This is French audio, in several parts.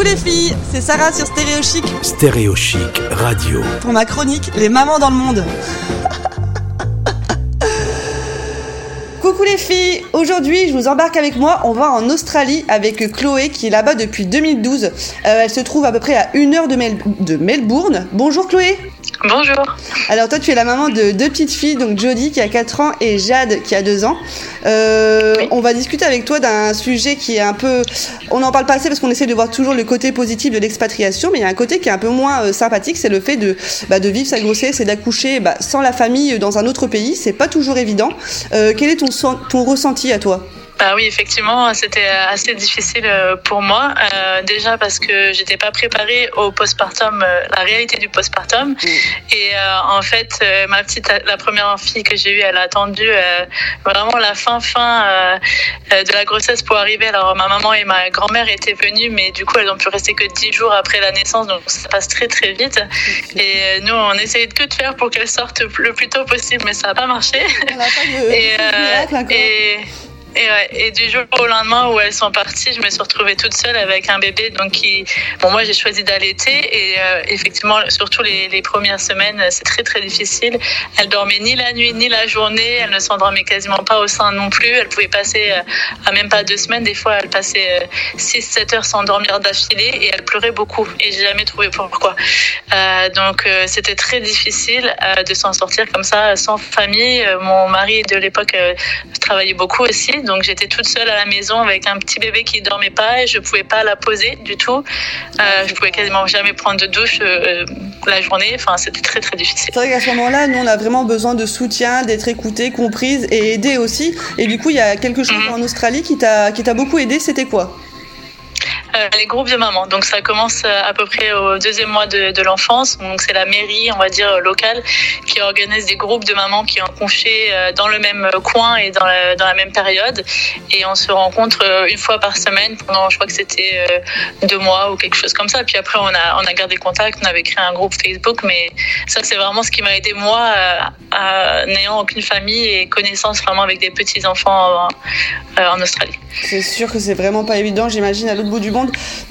Coucou les filles, c'est Sarah sur Stéréo Chic. Stéréo Chic Radio. Pour ma chronique, les mamans dans le monde. Coucou les filles, aujourd'hui je vous embarque avec moi, on va en Australie avec Chloé qui est là-bas depuis 2012. Euh, elle se trouve à peu près à une heure de, de Melbourne. Bonjour Chloé Bonjour. Alors toi tu es la maman de deux petites filles, donc Jodie qui a 4 ans et Jade qui a 2 ans. Euh, On va discuter avec toi d'un sujet qui est un peu... On n'en parle pas assez parce qu'on essaie de voir toujours le côté positif de l'expatriation, mais il y a un côté qui est un peu moins euh, sympathique, c'est le fait de, bah, de vivre sa grossesse et d'accoucher bah, sans la famille dans un autre pays. C'est pas toujours évident. Euh, quel est ton, ton ressenti à toi? Bah oui, effectivement, c'était assez difficile euh, pour moi. Euh, déjà parce que j'étais pas préparée au postpartum, euh, la réalité du postpartum. Et euh, en fait, euh, ma petite, la première fille que j'ai eue, elle a attendu vraiment la fin fin de la grossesse pour arriver. Alors ma maman et ma grand-mère étaient venues, mais du coup elles ont pu rester que dix jours après la naissance, donc ça passe très très vite. Et nous, on essayait que de faire pour qu'elle sorte le plus tôt possible, mais ça n'a pas marché. et, et et, du jour au lendemain où elles sont parties, je me suis retrouvée toute seule avec un bébé. Donc, bon, moi, j'ai choisi d'allaiter. Et euh, effectivement, surtout les, premières semaines, c'est très, très difficile. Elle dormait ni la nuit, ni la journée. Elle ne s'endormait quasiment pas au sein non plus. Elle pouvait passer euh, à même pas deux semaines. Des fois, elle passait 6-7 euh, heures sans dormir d'affilée et elle pleurait beaucoup. Et j'ai jamais trouvé pourquoi. Euh, donc, c'était très difficile de s'en sortir comme ça, sans famille. Mon mari de l'époque travaillait beaucoup aussi. Donc j'étais toute seule à la maison avec un petit bébé qui dormait pas et je pouvais pas la poser du tout. Euh, je pouvais quasiment jamais prendre de douche euh, la journée. Enfin, c'était très très difficile. C'est vrai qu'à ce moment-là, nous on a vraiment besoin de soutien, d'être écouté, comprise et aidée aussi. Et du coup, il y a quelque chose -hmm. en Australie qui t'a qui t'a beaucoup aidé. C'était quoi? euh, les groupes de mamans. Donc ça commence euh, à peu près au deuxième mois de, l'enfance. Donc c'est la mairie, on va dire locale, qui organise des groupes de mamans qui ont euh, dans le même coin et dans la, dans la même période. Et on se rencontre une fois par semaine pendant, je crois que c'était deux mois ou quelque chose comme ça. Puis après on a on a gardé contact, on avait créé un groupe Facebook. Mais ça c'est vraiment ce qui m'a aidé moi, à, n'ayant aucune famille et connaissance vraiment avec des petits enfants en, en Australie. C'est sûr que c'est vraiment pas évident. J'imagine à l'autre bout du monde.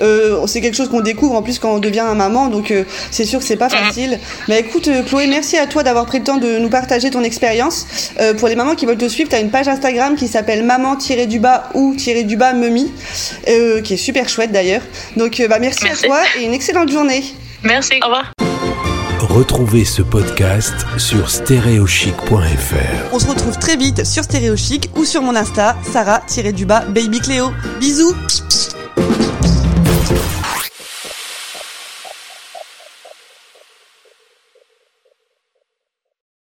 Euh, c'est quelque chose qu'on découvre en plus quand on devient un maman, donc euh, c'est sûr que c'est pas facile. Mais écoute, euh, Chloé, merci à toi d'avoir pris le temps de nous partager ton expérience. Euh, pour les mamans qui veulent te suivre, tu as une page Instagram qui s'appelle maman-du-bas ou-du-bas memi, qui est super chouette d'ailleurs. Donc bah, merci, merci à toi et une excellente journée. Merci, au revoir. Retrouvez ce podcast sur stéréochic.fr. On se retrouve très vite sur Stéréochic ou sur mon Insta, Sarah-du-bas Baby Cléo. Bisous